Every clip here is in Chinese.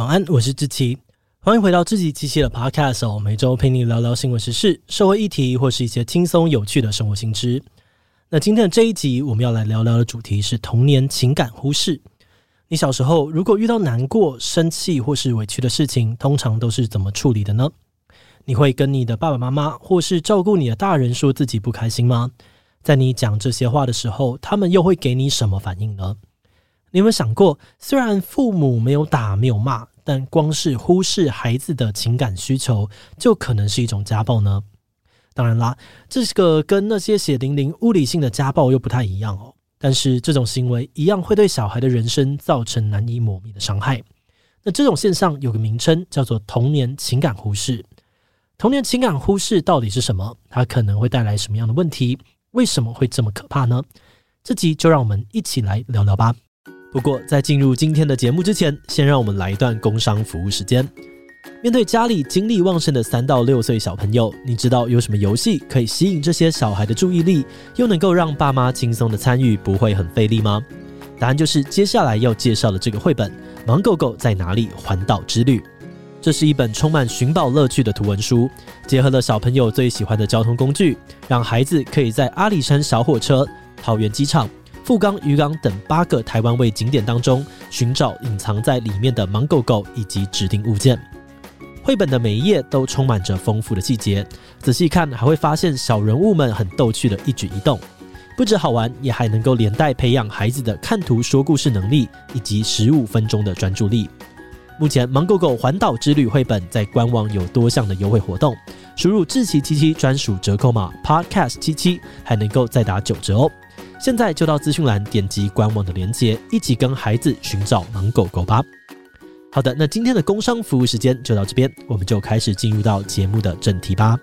晚安，我是志奇，欢迎回到志奇七七的 Podcast 哦。每周陪你聊聊新闻时事、社会议题，或是一些轻松有趣的生活新知。那今天的这一集，我们要来聊聊的主题是童年情感忽视。你小时候如果遇到难过、生气或是委屈的事情，通常都是怎么处理的呢？你会跟你的爸爸妈妈或是照顾你的大人说自己不开心吗？在你讲这些话的时候，他们又会给你什么反应呢？你有没有想过，虽然父母没有打、没有骂，但光是忽视孩子的情感需求，就可能是一种家暴呢？当然啦，这个跟那些血淋淋、物理性的家暴又不太一样哦。但是这种行为一样会对小孩的人生造成难以抹灭的伤害。那这种现象有个名称，叫做童年情感忽视。童年情感忽视到底是什么？它可能会带来什么样的问题？为什么会这么可怕呢？这集就让我们一起来聊聊吧。不过，在进入今天的节目之前，先让我们来一段工商服务时间。面对家里精力旺盛的三到六岁小朋友，你知道有什么游戏可以吸引这些小孩的注意力，又能够让爸妈轻松的参与，不会很费力吗？答案就是接下来要介绍的这个绘本《盲狗狗在哪里环岛之旅》。这是一本充满寻宝乐趣的图文书，结合了小朋友最喜欢的交通工具，让孩子可以在阿里山小火车、桃园机场。富冈渔港等八个台湾味景点当中，寻找隐藏在里面的芒狗狗以及指定物件。绘本的每一页都充满着丰富的细节，仔细看还会发现小人物们很逗趣的一举一动。不止好玩，也还能够连带培养孩子的看图说故事能力以及十五分钟的专注力。目前，芒狗狗环岛之旅绘本在官网有多项的优惠活动，输入志奇七七专属折扣码 Podcast 七七，还能够再打九折哦。现在就到资讯栏点击官网的链接，一起跟孩子寻找芒狗狗吧。好的，那今天的工商服务时间就到这边，我们就开始进入到节目的正题吧。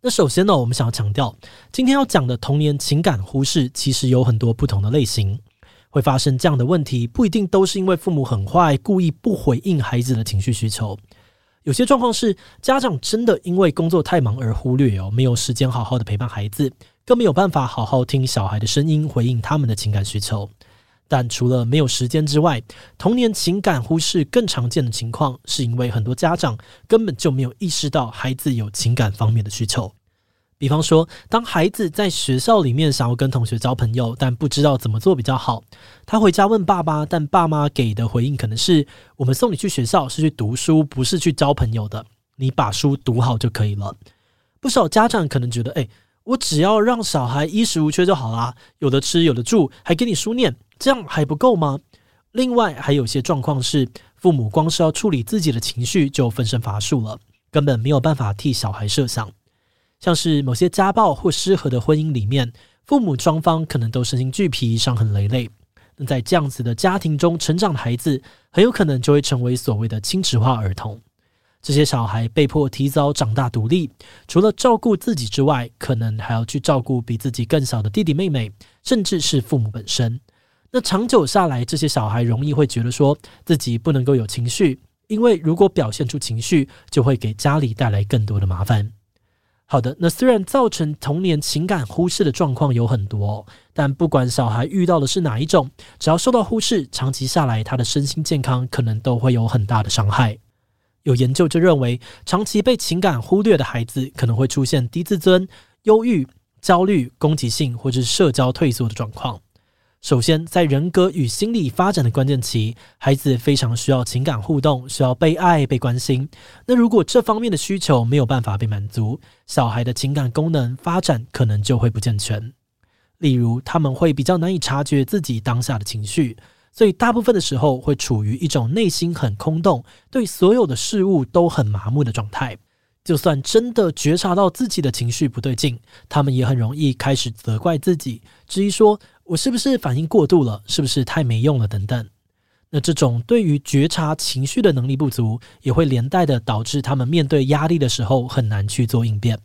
那首先呢，我们想要强调，今天要讲的童年情感忽视，其实有很多不同的类型。会发生这样的问题，不一定都是因为父母很坏，故意不回应孩子的情绪需求。有些状况是家长真的因为工作太忙而忽略哦，没有时间好好的陪伴孩子，更没有办法好好听小孩的声音，回应他们的情感需求。但除了没有时间之外，童年情感忽视更常见的情况，是因为很多家长根本就没有意识到孩子有情感方面的需求。比方说，当孩子在学校里面想要跟同学交朋友，但不知道怎么做比较好，他回家问爸爸，但爸妈给的回应可能是：“我们送你去学校是去读书，不是去交朋友的，你把书读好就可以了。”不少家长可能觉得：“诶，我只要让小孩衣食无缺就好啦，有的吃，有的住，还给你书念，这样还不够吗？”另外，还有些状况是，父母光是要处理自己的情绪就分身乏术了，根本没有办法替小孩设想。像是某些家暴或失和的婚姻里面，父母双方可能都身心俱疲、伤痕累累。那在这样子的家庭中成长的孩子，很有可能就会成为所谓的亲职化儿童。这些小孩被迫提早长大独立，除了照顾自己之外，可能还要去照顾比自己更小的弟弟妹妹，甚至是父母本身。那长久下来，这些小孩容易会觉得说自己不能够有情绪，因为如果表现出情绪，就会给家里带来更多的麻烦。好的，那虽然造成童年情感忽视的状况有很多，但不管小孩遇到的是哪一种，只要受到忽视，长期下来，他的身心健康可能都会有很大的伤害。有研究就认为，长期被情感忽略的孩子，可能会出现低自尊、忧郁、焦虑、攻击性或者是社交退缩的状况。首先，在人格与心理发展的关键期，孩子非常需要情感互动，需要被爱、被关心。那如果这方面的需求没有办法被满足，小孩的情感功能发展可能就会不健全。例如，他们会比较难以察觉自己当下的情绪，所以大部分的时候会处于一种内心很空洞，对所有的事物都很麻木的状态。就算真的觉察到自己的情绪不对劲，他们也很容易开始责怪自己，质疑说，我是不是反应过度了？是不是太没用了？等等。那这种对于觉察情绪的能力不足，也会连带的导致他们面对压力的时候很难去做应变。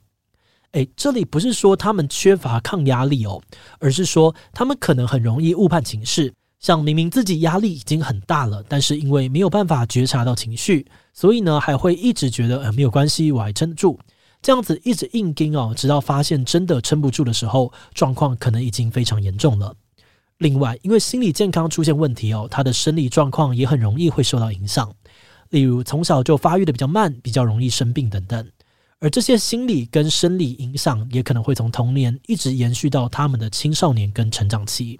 诶，这里不是说他们缺乏抗压力哦，而是说他们可能很容易误判情势。像明明自己压力已经很大了，但是因为没有办法觉察到情绪，所以呢还会一直觉得呃没有关系，我还撑得住。这样子一直硬盯哦，直到发现真的撑不住的时候，状况可能已经非常严重了。另外，因为心理健康出现问题哦，他的生理状况也很容易会受到影响，例如从小就发育的比较慢，比较容易生病等等。而这些心理跟生理影响，也可能会从童年一直延续到他们的青少年跟成长期。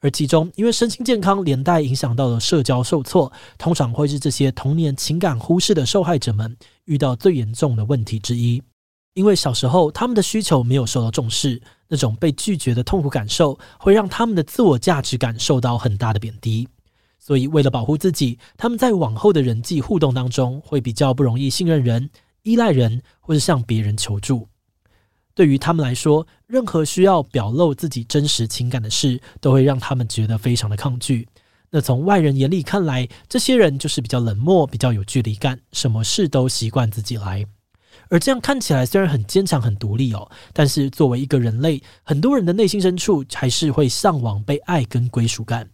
而其中，因为身心健康连带影响到了社交受挫，通常会是这些童年情感忽视的受害者们遇到最严重的问题之一。因为小时候他们的需求没有受到重视，那种被拒绝的痛苦感受会让他们的自我价值感受到很大的贬低。所以，为了保护自己，他们在往后的人际互动当中会比较不容易信任人、依赖人，或是向别人求助。对于他们来说，任何需要表露自己真实情感的事，都会让他们觉得非常的抗拒。那从外人眼里看来，这些人就是比较冷漠、比较有距离感，什么事都习惯自己来。而这样看起来虽然很坚强、很独立哦，但是作为一个人类，很多人的内心深处还是会向往被爱跟归属感。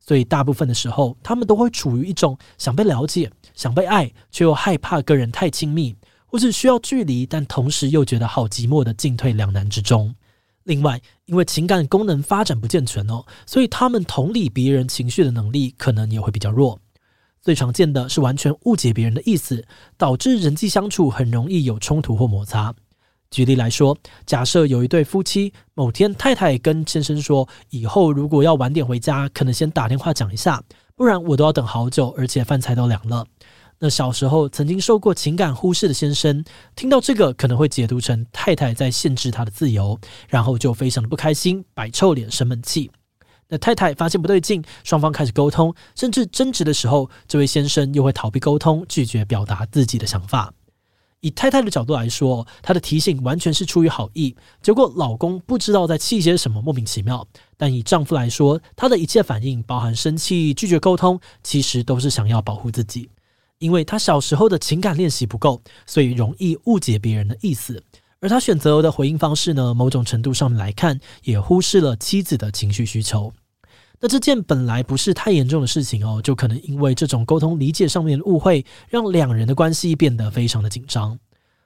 所以大部分的时候，他们都会处于一种想被了解、想被爱，却又害怕跟人太亲密。或是需要距离，但同时又觉得好寂寞的进退两难之中。另外，因为情感功能发展不健全哦，所以他们同理别人情绪的能力可能也会比较弱。最常见的是完全误解别人的意思，导致人际相处很容易有冲突或摩擦。举例来说，假设有一对夫妻，某天太太跟先生说：“以后如果要晚点回家，可能先打电话讲一下，不然我都要等好久，而且饭菜都凉了。”那小时候曾经受过情感忽视的先生，听到这个可能会解读成太太在限制他的自由，然后就非常的不开心，摆臭脸生闷气。那太太发现不对劲，双方开始沟通，甚至争执的时候，这位先生又会逃避沟通，拒绝表达自己的想法。以太太的角度来说，她的提醒完全是出于好意，结果老公不知道在气些什么，莫名其妙。但以丈夫来说，他的一切反应，包含生气、拒绝沟通，其实都是想要保护自己。因为他小时候的情感练习不够，所以容易误解别人的意思。而他选择的回应方式呢，某种程度上来看，也忽视了妻子的情绪需求。那这件本来不是太严重的事情哦，就可能因为这种沟通理解上面的误会，让两人的关系变得非常的紧张。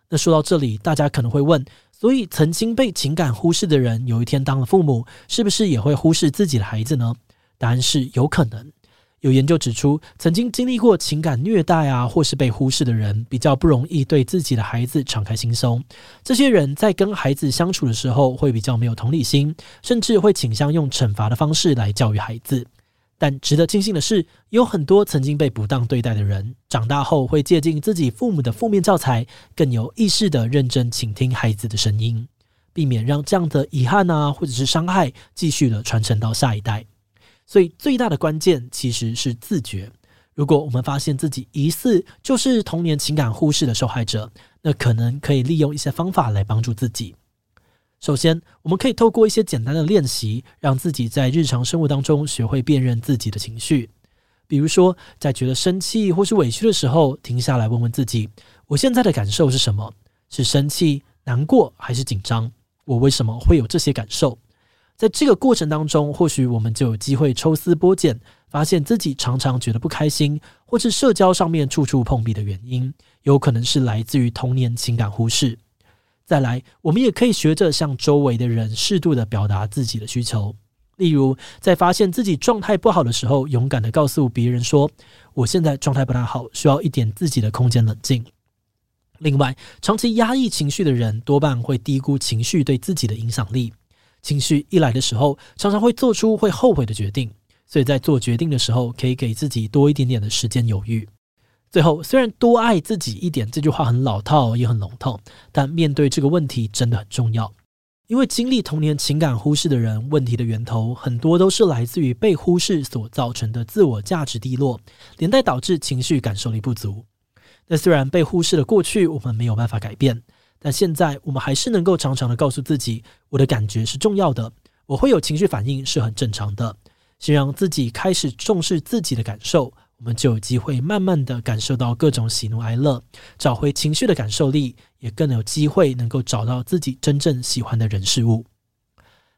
那说到这里，大家可能会问：所以曾经被情感忽视的人，有一天当了父母，是不是也会忽视自己的孩子呢？答案是有可能。有研究指出，曾经经历过情感虐待啊，或是被忽视的人，比较不容易对自己的孩子敞开心胸。这些人在跟孩子相处的时候，会比较没有同理心，甚至会倾向用惩罚的方式来教育孩子。但值得庆幸的是，有很多曾经被不当对待的人，长大后会借鉴自己父母的负面教材，更有意识地认真倾听孩子的声音，避免让这样的遗憾啊，或者是伤害继续的传承到下一代。所以最大的关键其实是自觉。如果我们发现自己疑似就是童年情感忽视的受害者，那可能可以利用一些方法来帮助自己。首先，我们可以透过一些简单的练习，让自己在日常生活当中学会辨认自己的情绪。比如说，在觉得生气或是委屈的时候，停下来问问自己：我现在的感受是什么？是生气、难过还是紧张？我为什么会有这些感受？在这个过程当中，或许我们就有机会抽丝剥茧，发现自己常常觉得不开心，或是社交上面处处碰壁的原因，有可能是来自于童年情感忽视。再来，我们也可以学着向周围的人适度的表达自己的需求，例如在发现自己状态不好的时候，勇敢的告诉别人说：“我现在状态不太好，需要一点自己的空间冷静。”另外，长期压抑情绪的人，多半会低估情绪对自己的影响力。情绪一来的时候，常常会做出会后悔的决定，所以在做决定的时候，可以给自己多一点点的时间犹豫。最后，虽然多爱自己一点这句话很老套，也很笼统，但面对这个问题真的很重要。因为经历童年情感忽视的人，问题的源头很多都是来自于被忽视所造成的自我价值低落，连带导致情绪感受力不足。那虽然被忽视的过去，我们没有办法改变。但现在我们还是能够常常的告诉自己，我的感觉是重要的，我会有情绪反应是很正常的。先让自己开始重视自己的感受，我们就有机会慢慢的感受到各种喜怒哀乐，找回情绪的感受力，也更有机会能够找到自己真正喜欢的人事物。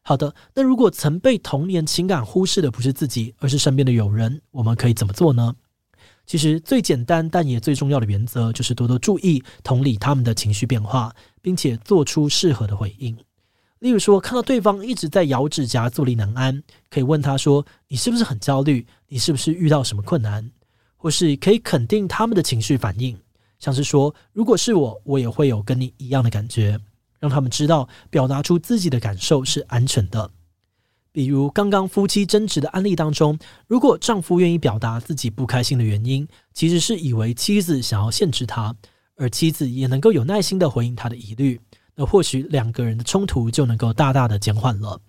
好的，那如果曾被童年情感忽视的不是自己，而是身边的友人，我们可以怎么做呢？其实最简单但也最重要的原则，就是多多注意同理他们的情绪变化，并且做出适合的回应。例如说，看到对方一直在咬指甲、坐立难安，可以问他说：“你是不是很焦虑？你是不是遇到什么困难？”或是可以肯定他们的情绪反应，像是说：“如果是我，我也会有跟你一样的感觉。”让他们知道表达出自己的感受是安全的。比如刚刚夫妻争执的案例当中，如果丈夫愿意表达自己不开心的原因，其实是以为妻子想要限制他，而妻子也能够有耐心的回应他的疑虑，那或许两个人的冲突就能够大大的减缓了。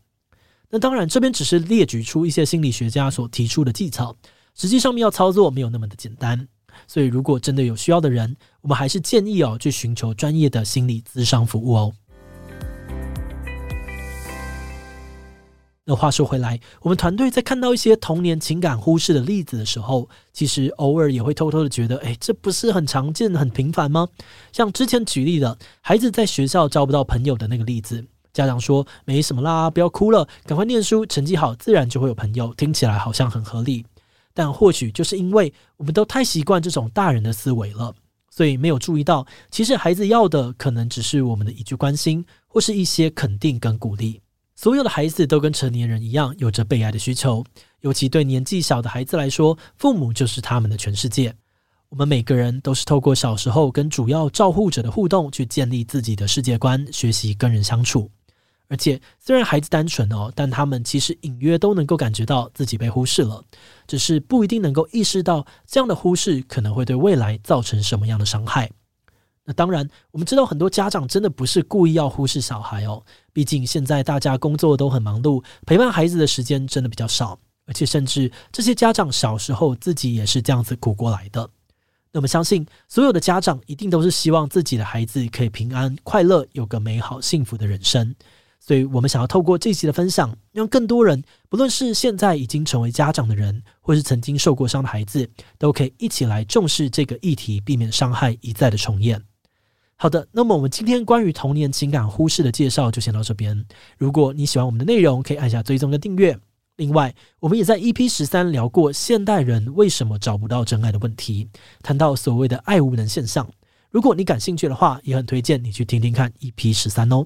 那当然，这边只是列举出一些心理学家所提出的技巧，实际上面要操作没有那么的简单。所以，如果真的有需要的人，我们还是建议哦，去寻求专业的心理咨商服务哦。那话说回来，我们团队在看到一些童年情感忽视的例子的时候，其实偶尔也会偷偷的觉得，哎，这不是很常见、很频繁吗？像之前举例的孩子在学校交不到朋友的那个例子，家长说没什么啦，不要哭了，赶快念书，成绩好，自然就会有朋友，听起来好像很合理。但或许就是因为我们都太习惯这种大人的思维了，所以没有注意到，其实孩子要的可能只是我们的一句关心，或是一些肯定跟鼓励。所有的孩子都跟成年人一样，有着被爱的需求。尤其对年纪小的孩子来说，父母就是他们的全世界。我们每个人都是透过小时候跟主要照护者的互动，去建立自己的世界观，学习跟人相处。而且，虽然孩子单纯哦，但他们其实隐约都能够感觉到自己被忽视了，只是不一定能够意识到这样的忽视可能会对未来造成什么样的伤害。当然，我们知道很多家长真的不是故意要忽视小孩哦。毕竟现在大家工作都很忙碌，陪伴孩子的时间真的比较少，而且甚至这些家长小时候自己也是这样子苦过来的。那么相信所有的家长一定都是希望自己的孩子可以平安快乐，有个美好幸福的人生。所以我们想要透过这期的分享，让更多人，不论是现在已经成为家长的人，或是曾经受过伤的孩子，都可以一起来重视这个议题，避免伤害一再的重演。好的，那么我们今天关于童年情感忽视的介绍就先到这边。如果你喜欢我们的内容，可以按下追踪跟订阅。另外，我们也在 EP 十三聊过现代人为什么找不到真爱的问题，谈到所谓的爱无能现象。如果你感兴趣的话，也很推荐你去听听看 EP 十三哦。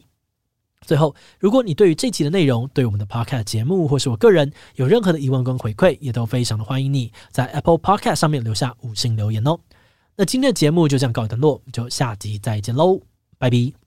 最后，如果你对于这期的内容、对我们的 Podcast 节目或是我个人有任何的疑问跟回馈，也都非常的欢迎你在 Apple Podcast 上面留下五星留言哦。那今天的节目就这样告一段落，就下集再见喽，拜拜。